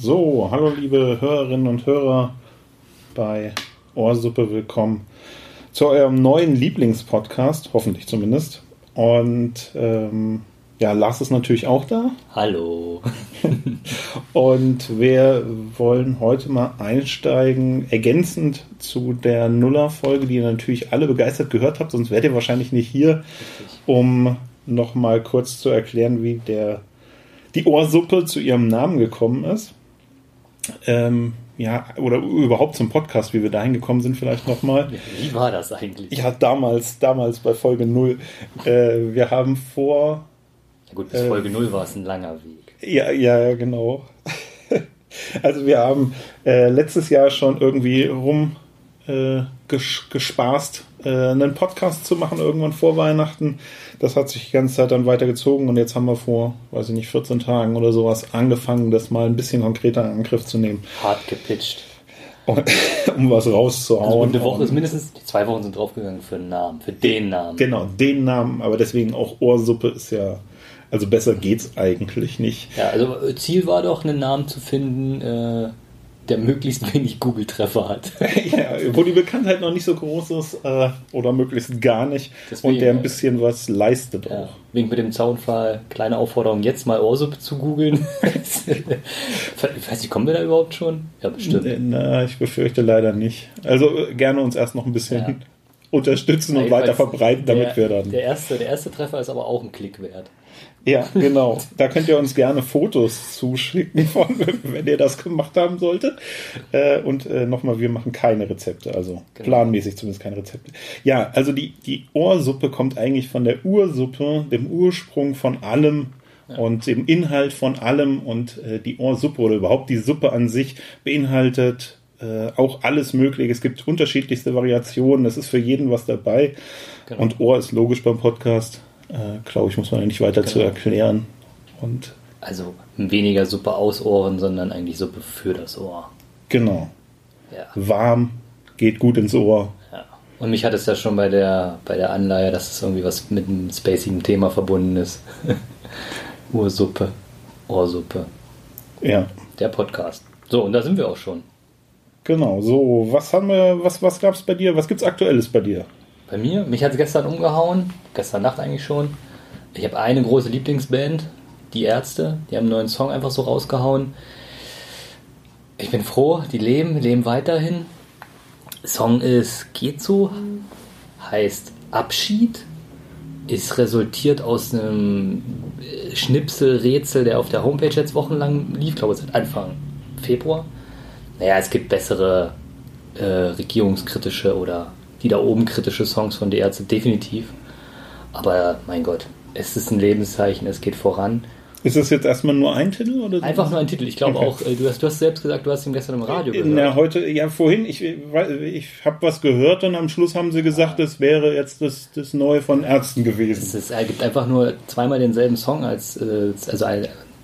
So, hallo liebe Hörerinnen und Hörer bei Ohrsuppe, willkommen zu eurem neuen Lieblingspodcast, hoffentlich zumindest. Und ähm, ja, Lars ist natürlich auch da. Hallo. und wir wollen heute mal einsteigen, ergänzend zu der Nuller-Folge, die ihr natürlich alle begeistert gehört habt, sonst wärt ihr wahrscheinlich nicht hier, um nochmal kurz zu erklären, wie der, die Ohrsuppe zu ihrem Namen gekommen ist. Ähm, ja, oder überhaupt zum Podcast, wie wir dahin gekommen sind, vielleicht nochmal. Wie war das eigentlich? Ja, damals, damals bei Folge 0. Äh, wir haben vor. Ja gut, bis äh, Folge 0 war es ein langer Weg. Ja, ja, genau. also wir haben äh, letztes Jahr schon irgendwie rum äh, gespaßt, äh, einen Podcast zu machen, irgendwann vor Weihnachten. Das hat sich die ganze Zeit dann weitergezogen und jetzt haben wir vor, weiß ich nicht, 14 Tagen oder sowas angefangen, das mal ein bisschen konkreter in Angriff zu nehmen. Hart gepitcht. Um, um was rauszuhauen. Also eine Woche ist mindestens, die zwei Wochen sind draufgegangen für einen Namen, für den Namen. Genau, den Namen, aber deswegen auch Ohrsuppe ist ja, also besser geht's eigentlich nicht. Ja, also Ziel war doch, einen Namen zu finden, äh, der möglichst wenig Google-Treffer hat. ja, wo die Bekanntheit noch nicht so groß ist äh, oder möglichst gar nicht Deswegen, und der ein bisschen was leistet ja, auch. Wegen mit dem Zaunfall, kleine Aufforderung, jetzt mal Ohrsuppe zu googeln. ich weiß nicht, kommen wir da überhaupt schon? Ja, bestimmt. Na, ich befürchte leider nicht. Also äh, gerne uns erst noch ein bisschen ja. unterstützen und weiter verbreiten, damit der, wir dann. Der erste, der erste Treffer ist aber auch ein Klick wert. Ja, genau. Da könnt ihr uns gerne Fotos zuschicken, von, wenn ihr das gemacht haben solltet. Äh, und äh, nochmal, wir machen keine Rezepte, also genau. planmäßig zumindest keine Rezepte. Ja, also die, die Ohrsuppe kommt eigentlich von der Ursuppe, dem Ursprung von allem ja. und dem Inhalt von allem. Und äh, die Ohrsuppe oder überhaupt die Suppe an sich beinhaltet äh, auch alles Mögliche. Es gibt unterschiedlichste Variationen. Es ist für jeden was dabei. Genau. Und Ohr ist logisch beim Podcast äh, glaube ich, muss man ja nicht weiter genau. zu erklären. Und also weniger Suppe aus Ohren, sondern eigentlich Suppe für das Ohr. Genau. Ja. Warm, geht gut ins Ohr. Ja. Und mich hat es ja schon bei der, bei der Anleihe, dass es irgendwie was mit einem spacigen Thema verbunden ist. Ursuppe, Ohrsuppe. Ja. Der Podcast. So, und da sind wir auch schon. Genau, so, was haben wir, was, was gab es bei dir? Was gibt's Aktuelles bei dir? Bei mir? Mich hat es gestern umgehauen, gestern Nacht eigentlich schon. Ich habe eine große Lieblingsband, die Ärzte, die haben einen neuen Song einfach so rausgehauen. Ich bin froh, die leben, leben weiterhin. Song ist Geht so, heißt Abschied, ist resultiert aus einem Schnipsel-Rätsel, der auf der Homepage jetzt wochenlang lief, glaube seit Anfang Februar. Naja, es gibt bessere äh, regierungskritische oder die da oben kritische Songs von die Ärzte, definitiv. Aber mein Gott, es ist ein Lebenszeichen, es geht voran. Ist das jetzt erstmal nur ein Titel? Oder Einfach nur ein Titel. Ich glaube okay. auch, äh, du hast, du hast selbst gesagt, du hast ihn gestern im Radio gehört. Na, heute, ja, vorhin, ich, ich habe was gehört und am Schluss haben sie gesagt, es wäre jetzt das, das Neue von Ärzten gewesen. Es, ist, er gibt einfach nur zweimal denselben Song als, äh, also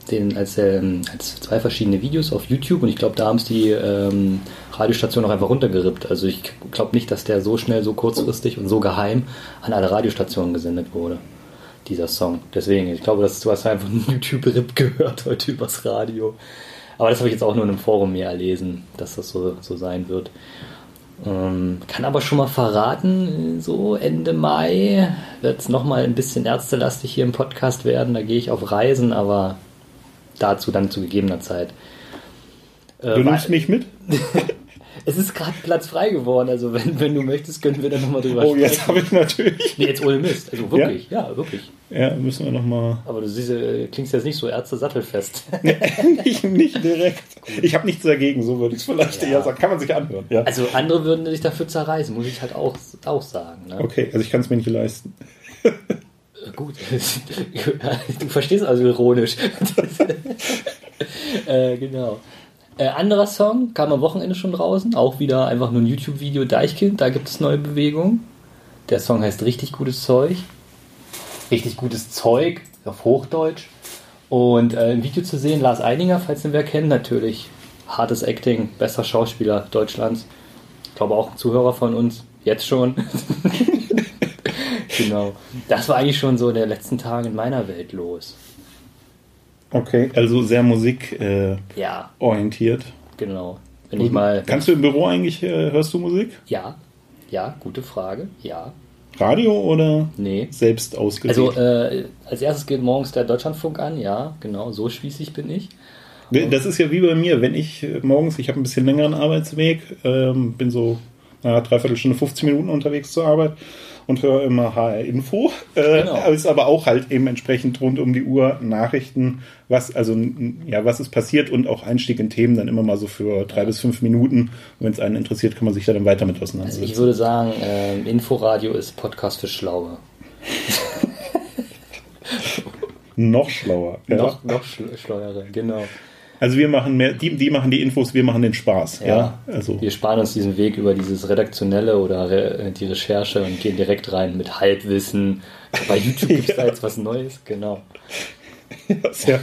den, als, ähm, als zwei verschiedene Videos auf YouTube und ich glaube, da haben es die ähm, Radiostation auch einfach runtergerippt. Also ich glaube nicht, dass der so schnell, so kurzfristig und so geheim an alle Radiostationen gesendet wurde, dieser Song. Deswegen, ich glaube, dass du hast einfach einen YouTube-Rip gehört heute übers Radio. Aber das habe ich jetzt auch nur in einem Forum mehr erlesen, dass das so, so sein wird. Ähm, kann aber schon mal verraten, so Ende Mai wird es nochmal ein bisschen ärztelastig hier im Podcast werden. Da gehe ich auf Reisen, aber dazu dann zu gegebener Zeit. Äh, du nimmst mich mit? es ist gerade Platz frei geworden, also wenn, wenn du möchtest, können wir da nochmal drüber oh, sprechen. Oh, jetzt habe ich natürlich. Nee, jetzt ohne Mist, also wirklich, ja, ja wirklich. Ja, müssen wir nochmal. Aber du siehst, äh, klingst jetzt nicht so Ärzte sattelfest. nicht, nicht direkt. Gut. Ich habe nichts dagegen, so würde ich es vielleicht ja. eher sagen. Kann man sich anhören. Ja. Also andere würden sich dafür zerreißen, muss ich halt auch, auch sagen. Ne? Okay, also ich kann es mir nicht leisten. Gut, du verstehst also ironisch. äh, genau. Äh, anderer Song kam am Wochenende schon draußen, auch wieder einfach nur ein YouTube-Video Deichkind, da gibt es neue Bewegungen. Der Song heißt Richtig gutes Zeug. Richtig gutes Zeug auf Hochdeutsch. Und äh, im Video zu sehen, Lars Eininger, falls ihr wer kennt, natürlich. Hartes Acting, bester Schauspieler Deutschlands. Ich glaube auch ein Zuhörer von uns, jetzt schon. genau. Das war eigentlich schon so in den letzten Tagen in meiner Welt los. Okay, also sehr Musik äh, Ja, orientiert. genau. Wenn ich mal. Kannst du im Büro eigentlich, äh, hörst du Musik? Ja, ja, gute Frage. Ja. Radio oder Nee. selbst ausgelegt? Also äh, als erstes geht morgens der Deutschlandfunk an, ja, genau, so spießig bin ich. Das ist ja wie bei mir, wenn ich äh, morgens, ich habe ein bisschen längeren Arbeitsweg, ähm, bin so na, dreiviertel Stunde, 15 Minuten unterwegs zur Arbeit und höre immer HR Info. Äh, Genau. Ist aber auch halt eben entsprechend rund um die Uhr Nachrichten, was also ja was ist passiert und auch Einstieg in Themen dann immer mal so für drei bis fünf Minuten. Und wenn es einen interessiert, kann man sich da dann weiter mit Also auseinandersetzen. ich würde sagen, ähm, Inforadio ist Podcast für Schlaue. Noch schlauer. Ja. Noch, noch schl schleuere, genau. Also wir machen mehr, die, die machen die Infos, wir machen den Spaß. Ja, Ja. also Wir sparen uns diesen Weg über dieses Redaktionelle oder re äh, die Recherche und gehen direkt rein mit Halbwissen. Bei YouTube gibt es da jetzt was Neues, genau. sehr,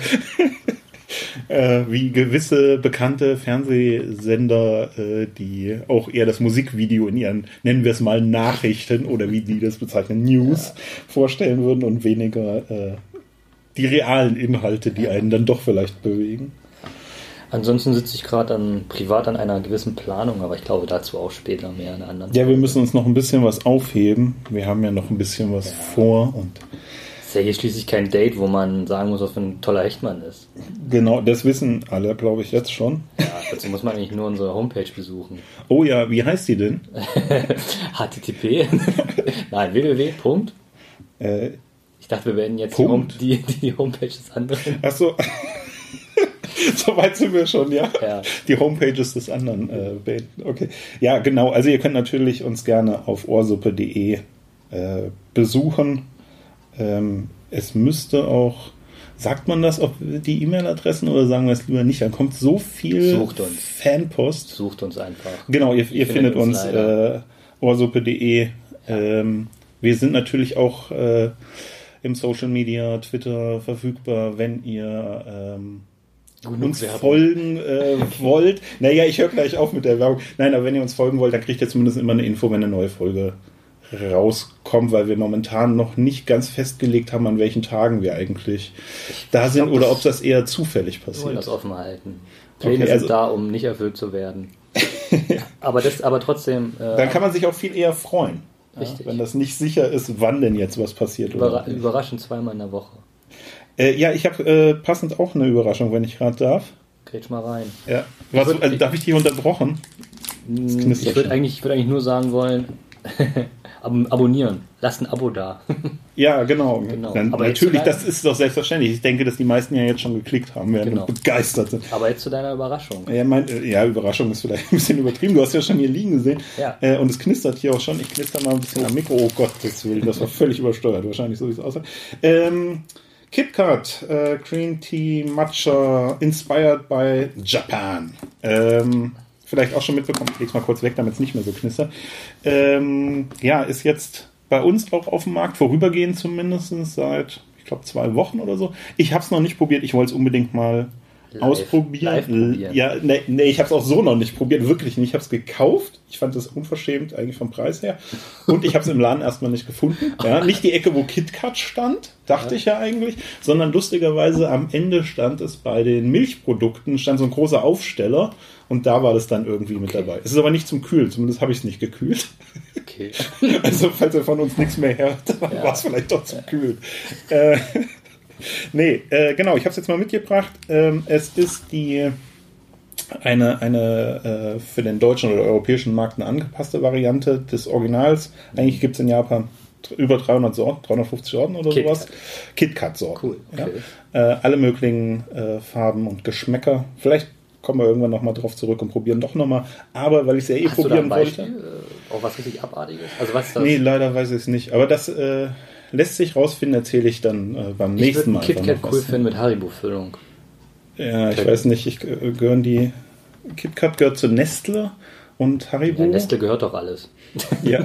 äh, wie gewisse bekannte Fernsehsender, äh, die auch eher das Musikvideo in ihren, nennen wir es mal, Nachrichten oder wie die das bezeichnen, News vorstellen würden und weniger äh, die realen Inhalte, die einen dann doch vielleicht bewegen. Ansonsten sitze ich gerade an, privat an einer gewissen Planung, aber ich glaube dazu auch später mehr in einer anderen. Ja, wir müssen uns noch ein bisschen was aufheben. Wir haben ja noch ein bisschen was vor und ist ja hier schließlich kein Date, wo man sagen muss, was für ein toller Hechtmann ist. genau, das wissen alle, glaube ich, jetzt schon. Ja, dazu muss man eigentlich nur unsere Homepage besuchen. Oh ja, wie heißt die denn? HTTP? Nein, www. Punkt. Äh, Ich dachte, wir werden jetzt die, Home, die, die Homepage des anderen. ach so. so weit sind wir schon, ja. Ja. Die Homepages des anderen äh, beenden. Okay. Ja, genau. Also ihr könnt natürlich uns gerne auf ohrsuppe.de äh, besuchen. Ähm, es müsste auch, sagt man das auf die E-Mail-Adressen oder sagen wir es lieber nicht? Dann kommt so viel Sucht uns. Fanpost. Sucht uns einfach. Genau, ihr, ihr findet findet uns uns äh, ohrsuppe.de. Ähm, wir sind natürlich auch äh, im Social Media, Twitter verfügbar, wenn ihr ähm, Genug uns Werbung. folgen äh, wollt. Naja, ich höre gleich auf mit der Werbung. Nein, aber wenn ihr uns folgen wollt, dann kriegt ihr zumindest immer eine Info, wenn eine neue Folge rauskommt, weil wir momentan noch nicht ganz festgelegt haben, an welchen Tagen wir eigentlich da sind glaub, oder ob das eher zufällig Wir wollen das passiert. offen halten. Pläne Okay, sind also- da, um nicht erfüllt zu werden. aber das, aber trotzdem. Äh, Dann kann man sich auch viel eher freuen. Ja, wenn das nicht sicher ist, wann denn jetzt was passiert. überra überraschend zweimal in der Woche. Äh, ja, ich habe äh, passend auch eine Überraschung, wenn ich gerade darf. Grätsch mal rein. Ja. Was, würd- also, darf ich dich unterbrochen? Hm, Ich würde eigentlich, ich würd eigentlich nur sagen wollen, ab abonnieren. Lasst ein Abo da. Ja, genau. Genau. Dann, Aber natürlich, das ist doch selbstverständlich. Ich denke, dass die meisten ja jetzt schon geklickt haben, werden Genau. begeistert sind. Aber jetzt zu deiner Überraschung. Ja, mein, äh, ja, Überraschung ist vielleicht ein bisschen übertrieben. Du hast ja schon hier liegen gesehen. Ja. Äh, und es knistert hier auch schon. Ich knister mal ein bisschen am Mikro. Oh Gott, das, will, das war völlig übersteuert. Wahrscheinlich so, wie es aussah. Ähm, KitKat, äh, Green Tea Matcha, inspired by Japan. Ähm, vielleicht auch schon mitbekommen. Ich leg's mal kurz weg, damit es nicht mehr so knistert. Ähm, ja, ist jetzt bei uns auch auf dem Markt, vorübergehend zumindest, seit, ich glaube, zwei Wochen oder so. Ich habe es noch nicht probiert. Ich wollte es unbedingt mal Live- ausprobieren. live probieren. Ja, nee, nee ich habe es auch so noch nicht probiert, wirklich nicht. Ich habe es gekauft. Ich fand das unverschämt eigentlich vom Preis her. Und ich habe es im Laden erstmal nicht gefunden. Ja, nicht die Ecke, wo KitKat stand, dachte ich ja eigentlich, sondern lustigerweise am Ende stand es bei den Milchprodukten, stand so ein großer Aufsteller und da war das dann irgendwie mit dabei. Es ist aber nicht zum Kühlen, zumindest habe ich es nicht gekühlt. Okay. Also falls ihr von uns nichts mehr hört, dann Ja. war es vielleicht doch zum Kühlen. Äh, nee, äh, genau, ich habe es jetzt mal mitgebracht. Ähm, es ist die eine, eine äh, für den deutschen oder europäischen Markt eine angepasste Variante des Originals. Eigentlich gibt es in Japan über 300 Sorten, 350 Sorten oder KitKat. sowas. KitKat-Sorten. Cool, okay. Ja. Äh, alle möglichen äh, Farben und Geschmäcker. Vielleicht kommen wir irgendwann nochmal drauf zurück und probieren doch nochmal. Aber weil ich es ja eh Hast probieren Beispiel? wollte. Äh, Auch was richtig Abartiges? Also was ist das? Nee, leider weiß ich es nicht. Aber das äh, lässt sich rausfinden, erzähle ich dann äh, beim ich nächsten würde Mal. einen KitKat einfach noch cool was. finden mit Haribo-Füllung. Ja, ich weiß nicht, ich äh, gehören die. KitKat gehört zu Nestle und Haribo. Ja, Nestle gehört doch alles. Ja,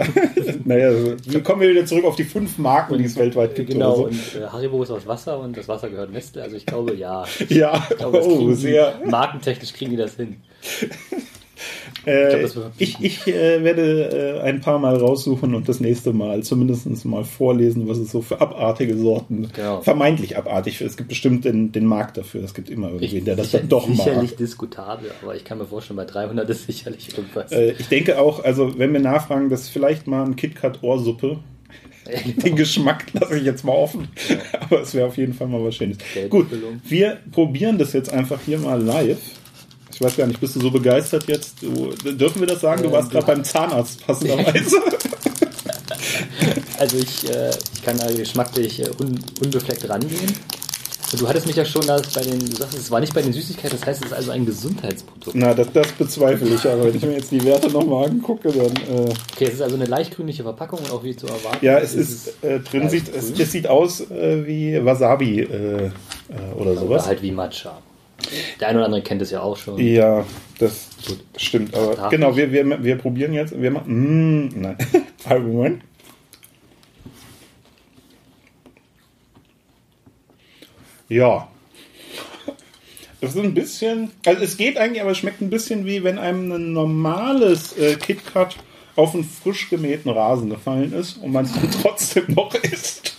naja, also, kommen wir wieder zurück auf die fünf Marken, die es weltweit gibt. Genau, Oder und äh, Haribo ist aus Wasser und das Wasser gehört Nestle. Also ich glaube, ja. so. Ja, Ich glaube, oh, sehr. die, markentechnisch kriegen die das hin. Äh, ich, ich äh, werde äh, ein paar Mal raussuchen und das nächste Mal zumindest mal vorlesen, was es so für abartige Sorten, genau. vermeintlich abartig, es gibt bestimmt den, den Markt dafür, es gibt immer irgendwen, der das sicher, dann doch sicherlich mag. Sicherlich diskutabel, aber ich kann mir vorstellen, bei 300 ist sicherlich irgendwas. Äh, ich denke auch, also wenn wir nachfragen, dass vielleicht mal ein KitKat Ohrsuppe den Geschmack lasse ich jetzt mal offen. Aber es wäre auf jeden Fall mal was Schönes. Gut, wir probieren das jetzt einfach hier mal live. Ich weiß gar nicht, bist du so begeistert jetzt? Du, dürfen wir das sagen? Du warst gerade beim Zahnarzt passenderweise. Also ich, äh, ich kann da geschmacklich äh, un, unbefleckt rangehen. Und du hattest mich ja schon da bei den, du sagst, es war nicht bei den Süßigkeiten, das heißt, es ist also ein Gesundheitsprodukt. Na, das, das bezweifle ich, aber wenn ich mir jetzt die Werte nochmal angucke, dann. Äh okay, es ist also eine leicht grünliche Verpackung und auch wie zu erwarten. Ja, es ist, ist äh, drin, sieht, es, es, sieht aus äh, wie Wasabi äh, äh, oder sowas. Oder halt wie Matcha. Der eine oder andere kennt es ja auch schon. Ja, das Gut. stimmt. Aber Darf genau, wir, wir, wir probieren jetzt. Wir machen. Mm, nein. Moment. Ja. Das ist ein bisschen, also es geht eigentlich, aber es schmeckt ein bisschen wie wenn einem ein normales äh, KitKat auf einen frisch gemähten Rasen gefallen ist und man es dann trotzdem noch isst.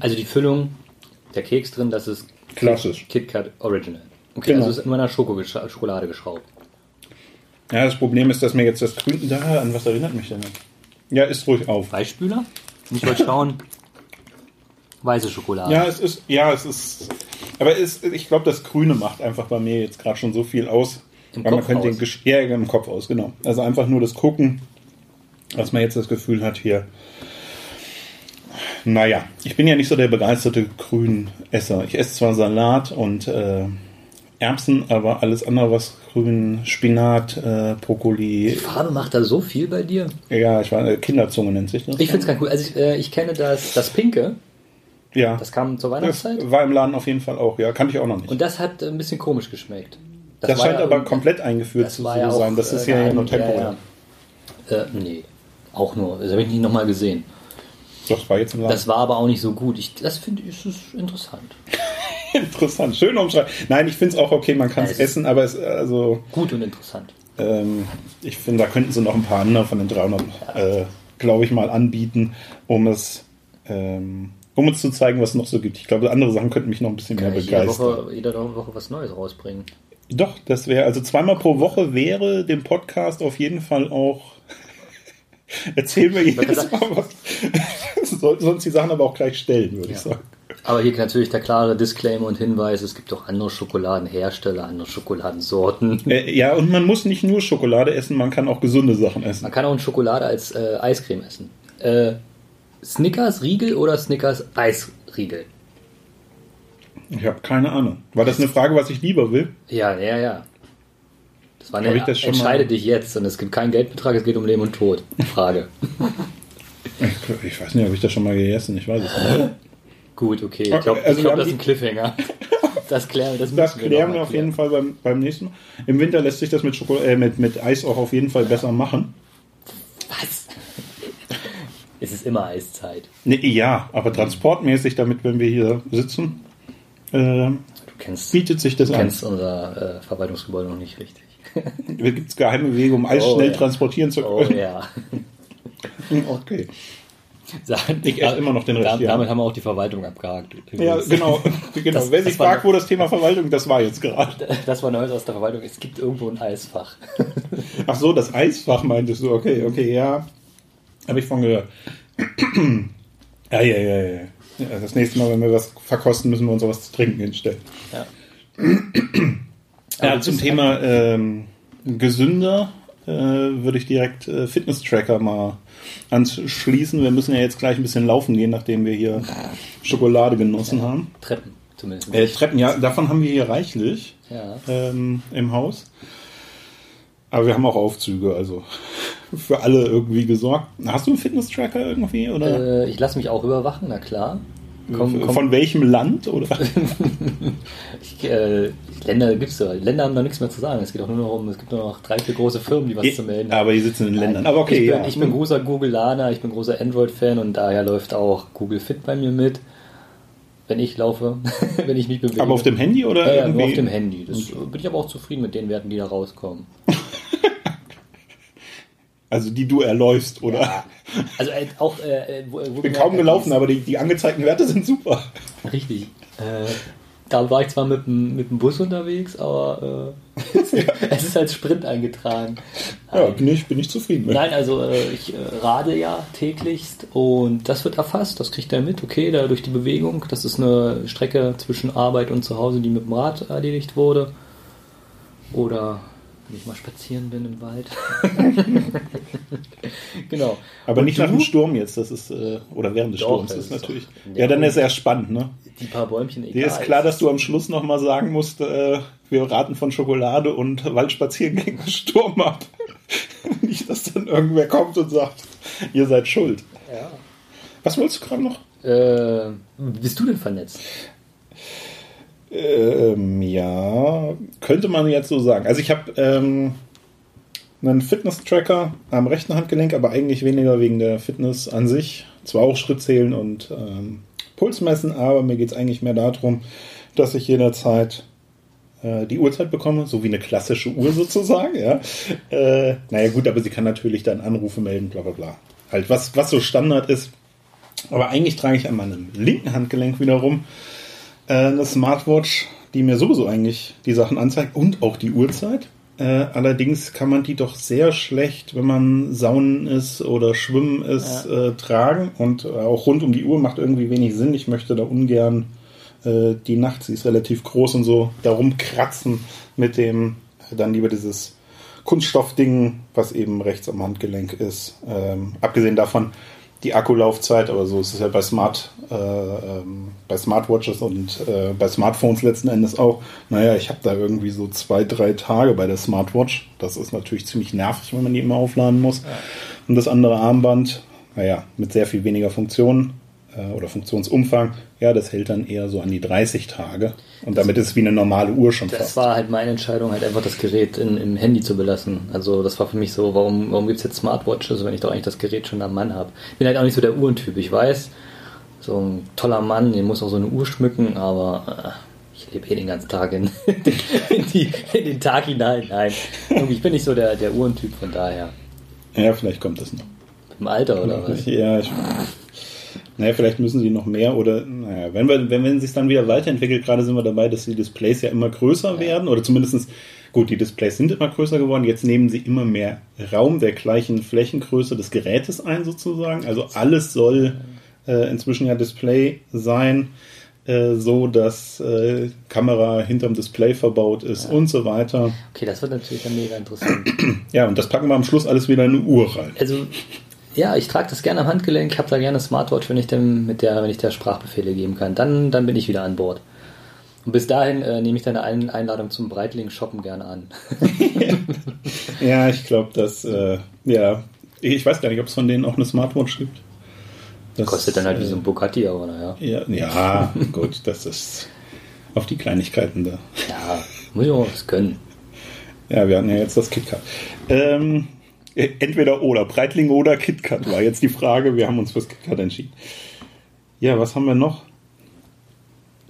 Also die Füllung, der Keks drin, das ist klassisch. KitKat Original. Okay, genau. also ist in meiner Schoko Schokolade geschraubt. Ja, das Problem ist, dass mir jetzt das Grün da an was erinnert mich denn? Ja, ist ruhig auf. Weichspüler? Ich wollte schauen, weiße Schokolade. Ja, es ist, ja, es ist, aber es, ich glaube, das Grüne macht einfach bei mir jetzt gerade schon so viel aus. Im weil Kopf man könnte aus. Den ja, im Kopf aus, genau. Also einfach nur das Gucken, was man jetzt das Gefühl hat hier. Naja, ich bin ja nicht so der begeisterte Grünesser. Ich esse zwar Salat und äh, Erbsen, aber alles andere, was grün, Spinat, äh, Brokkoli. Die Farbe macht da so viel bei dir? Ja, ich war, Kinderzunge nennt sich das. Ich finde es ganz cool. Also ich, äh, ich kenne das, das Pinke. Ja. Das kam zur Weihnachtszeit? Das war im Laden auf jeden Fall auch, ja. Kannte ich auch noch nicht. Und das hat ein bisschen komisch geschmeckt. Das, das scheint ja aber komplett eingeführt zu ja sein. das ist ja, ja nur temporär. Ja, ja. Äh, nee, auch nur. Das habe ich nie nochmal gesehen. Das war jetzt im Laden. Das war aber auch nicht so gut. Ich, das finde ich ist interessant. interessant. Schön umschreiben. Nein, ich finde es auch okay, man kann es essen, aber es also. Gut und interessant. Ähm, ich finde, da könnten sie noch ein paar andere von den 300, äh, glaube ich, mal anbieten, um es. Ähm, um uns zu zeigen, was es noch so gibt. Ich glaube, andere Sachen könnten mich noch ein bisschen Kann mehr begeistern. Jede Woche, jede Woche was Neues rausbringen. Doch, das wäre, also zweimal pro Woche wäre dem Podcast auf jeden Fall auch. Erzählen wir jedes Mal was. Sollten sonst die Sachen aber auch gleich stellen, würde ja. ich sagen. Aber hier natürlich der klare Disclaimer und Hinweis, es gibt auch andere Schokoladenhersteller, andere Schokoladensorten. Äh, ja, und man muss nicht nur Schokolade essen, man kann auch gesunde Sachen essen. Man kann auch Schokolade als äh, Eiscreme essen. Äh, Snickers Riegel oder Snickers Eisriegel? Ich habe keine Ahnung. War das eine Frage, was ich lieber will? Ja, ja, ja. Das war eine das Entscheide mal? dich jetzt und es gibt keinen Geldbetrag, es geht um Leben und Tod. Frage. ich, ich, weiß nicht, habe ich das schon mal gegessen? Ich weiß es nicht. Gut, okay. Ich glaube, also glaub, das ist ein Cliffhanger. Das klären, das das klären wir, auf jeden Fall beim, beim nächsten Mal. Im Winter lässt sich das mit, Schoko äh, mit, mit Eis auch auf jeden Fall besser machen. Was? Es ist immer Eiszeit. Nee, ja, aber transportmäßig, damit, wenn wir hier sitzen, äh, kennst, bietet sich das an. Du kennst unser äh, Verwaltungsgebäude noch nicht richtig. Da gibt es geheime Wege, um Eis oh, schnell ja. transportieren zu können. Oh ja. okay. Ich esse immer noch den Rest. Damit, damit haben wir auch die Verwaltung abgehakt. Ja, genau. genau. Das, Wer sich fragt, wo das Thema Verwaltung, das war jetzt gerade. Das war Neues aus der Verwaltung. Es gibt irgendwo ein Eisfach. Ach so, das Eisfach meintest du. Okay, okay, ja. Habe ich von gehört. ja, ja, ja, ja. Das nächste Mal, wenn wir was verkosten, müssen wir uns auch was zu trinken hinstellen. Ja. ja zum Thema ähm, gesünder würde ich direkt äh, Fitness-Tracker mal anschließen. Wir müssen ja jetzt gleich ein bisschen laufen gehen, nachdem wir hier Schokolade genossen ja, haben. Treppen zumindest. Äh, Treppen, ja, davon haben wir hier reichlich ja. ähm, im Haus. Aber wir haben auch Aufzüge, also für alle irgendwie gesorgt. Hast du einen Fitness-Tracker irgendwie? Oder? Äh, ich lasse mich auch überwachen, na klar. Komm, komm. Von welchem Land? Oder? ich, äh, Länder gibt's ja. Länder haben da nichts mehr zu sagen. Es geht auch nur noch um, es gibt nur noch drei, vier große Firmen, die was ich, zu melden haben. Aber die sitzen in Ländern. Aber okay, ich bin, ja. ich bin großer Google-Lana, ich bin großer Android-Fan und daher läuft auch Google Fit bei mir mit. Wenn ich laufe, wenn ich mich bewege. Aber auf dem Handy oder? Ja, ja nur auf dem Handy. Das bin ich aber auch zufrieden mit den Werten, die da rauskommen. Also die du erläufst, oder? Ja. Also äh, auch. Äh, wo, wo ich bin kaum gelaufen, aber die, die angezeigten Werte sind super. Richtig. Äh, da war ich zwar mit dem, mit dem Bus unterwegs, aber äh, es ist als Sprint eingetragen. Ja, bin ich, bin ich zufrieden mit. Nein, also äh, ich äh, rade ja täglichst und das wird erfasst, das kriegt er mit, okay, da durch die Bewegung. Das ist eine Strecke zwischen Arbeit und zu Hause, die mit dem Rad erledigt wurde. Oder wenn ich mal spazieren bin im Wald. genau. Aber und nicht du? nach dem Sturm jetzt, das ist, äh, oder während des Doch, Sturms, das ist natürlich. Ja, dann ist es erst spannend, ne? Die paar Bäumchen, egal. Dir ist klar, dass du am Schluss nochmal sagen musst, äh, wir raten von Schokolade und Waldspaziergängen Sturm ab. nicht, dass dann irgendwer kommt und sagt, ihr seid schuld. Ja. Was wolltest du gerade noch? Äh, bist du denn vernetzt? Ähm, ja, könnte man jetzt so sagen. Also ich habe ähm, einen Fitness-Tracker am rechten Handgelenk, aber eigentlich weniger wegen der Fitness an sich. Zwar auch Schritt zählen und ähm, Puls messen, aber mir geht es eigentlich mehr darum, dass ich jederzeit äh, die Uhrzeit bekomme, so wie eine klassische Uhr sozusagen. Ja. Äh, naja gut, aber sie kann natürlich dann Anrufe melden, bla bla bla. Halt was, was so Standard ist. Aber eigentlich trage ich an meinem linken Handgelenk wiederum äh, eine Smartwatch, die mir sowieso eigentlich die Sachen anzeigt und auch die Uhrzeit. Äh, allerdings kann man die doch sehr schlecht, wenn man Saunen ist oder Schwimmen ist, ja. äh, tragen. Und äh, auch rund um die Uhr macht irgendwie wenig Sinn. Ich möchte da ungern äh, die Nacht, sie ist relativ groß und so, darum kratzen mit dem, dann lieber dieses Kunststoffding, was eben rechts am Handgelenk ist. Ähm, abgesehen davon, die Akkulaufzeit, aber so ist es ja bei Smart, äh, ähm, bei Smartwatches und äh, bei Smartphones letzten Endes auch. Naja, ich habe da irgendwie so zwei, drei Tage bei der Smartwatch. Das ist natürlich ziemlich nervig, wenn man die immer aufladen muss. Und das andere Armband, naja, mit sehr viel weniger Funktionen oder Funktionsumfang, ja, das hält dann eher so an die 30 Tage. Und damit ist es wie eine normale Uhr schon das fast. Das war halt meine Entscheidung, halt einfach das Gerät in, im Handy zu belassen. Also das war für mich so, warum, warum gibt es jetzt Smartwatches, wenn ich doch eigentlich das Gerät schon am Mann habe. Ich bin halt auch nicht so der Uhrentyp. Ich weiß, so ein toller Mann, den muss auch so eine Uhr schmücken, aber äh, ich lebe eh den ganzen Tag in, in, die, in, den Tag hinein. Nein, ich bin nicht so der, der Uhrentyp, von daher. Ja, vielleicht kommt das noch. Im Alter oder was? Ja, ich naja, vielleicht müssen sie noch mehr oder, naja, wenn wir, wenn, wenn sich dann wieder weiterentwickelt, gerade sind wir dabei, dass die Displays ja immer größer werden oder zumindestens gut, die Displays sind immer größer geworden, jetzt nehmen sie immer mehr Raum der gleichen Flächengröße des Gerätes ein sozusagen. Also alles soll äh, inzwischen ja Display sein, äh, so dass äh, Kamera hinterm Display verbaut ist ja. und so weiter. Okay, das wird natürlich dann mega interessant. Ja, und das packen wir am Schluss alles wieder in eine Uhr rein. Also ja, ich trage das gerne am Handgelenk, habe da gerne Smartwatch, wenn ich dem mit der, wenn ich der Sprachbefehle geben kann. Dann, dann bin ich wieder an Bord. Und bis dahin äh, nehme ich deine Ein Einladung zum Breitling-Shoppen gerne an. ja, ich glaube, dass, äh, ja, ich weiß gar nicht, ob es von denen auch eine Smartwatch gibt. Das kostet dann halt wie so ein äh, Bugatti, aber naja. Ja, ja gut, das ist auf die Kleinigkeiten da. Ja, muss ich auch was können. Ja, wir hatten ja jetzt das KitKat. Ähm, Entweder oder, Breitling oder KitKat war jetzt die Frage. Wir haben uns fürs KitKat entschieden. Ja, was haben wir noch?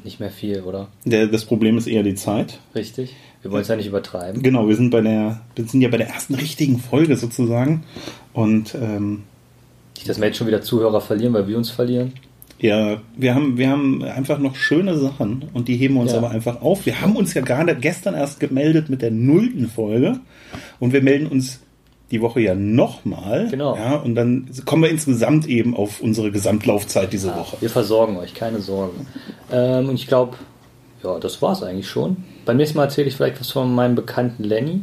Nicht mehr viel, oder? Der, das Problem ist eher die Zeit. Richtig. Wir wollen es ja nicht übertreiben. Genau, wir sind bei der, wir sind ja bei der ersten richtigen Folge sozusagen. Und ähm, nicht, dass wir jetzt schon wieder Zuhörer verlieren, weil wir uns verlieren. Ja, wir haben, wir haben einfach noch schöne Sachen und die heben wir uns ja. aber einfach auf. Wir haben uns ja gerade gestern erst gemeldet mit der nullten Folge und wir melden uns die Woche ja nochmal. Genau. Ja, und dann kommen wir insgesamt eben auf unsere Gesamtlaufzeit diese ja, Woche. Wir versorgen euch, keine Sorgen. Ähm, und ich glaube, ja, das war es eigentlich schon. Beim nächsten Mal erzähle ich vielleicht was von meinem bekannten Lenny.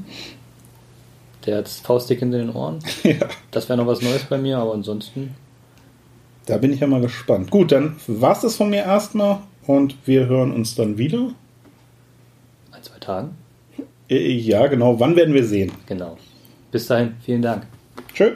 Der hat Faustdick in den Ohren. ja. Das wäre noch was Neues bei mir, aber ansonsten. Da bin ich ja mal gespannt. Gut, dann war es das von mir erstmal und wir hören uns dann wieder. Ein, zwei Tagen. Äh, ja, genau. Wann werden wir sehen? Genau. Bis dahin, vielen Dank. Tschö.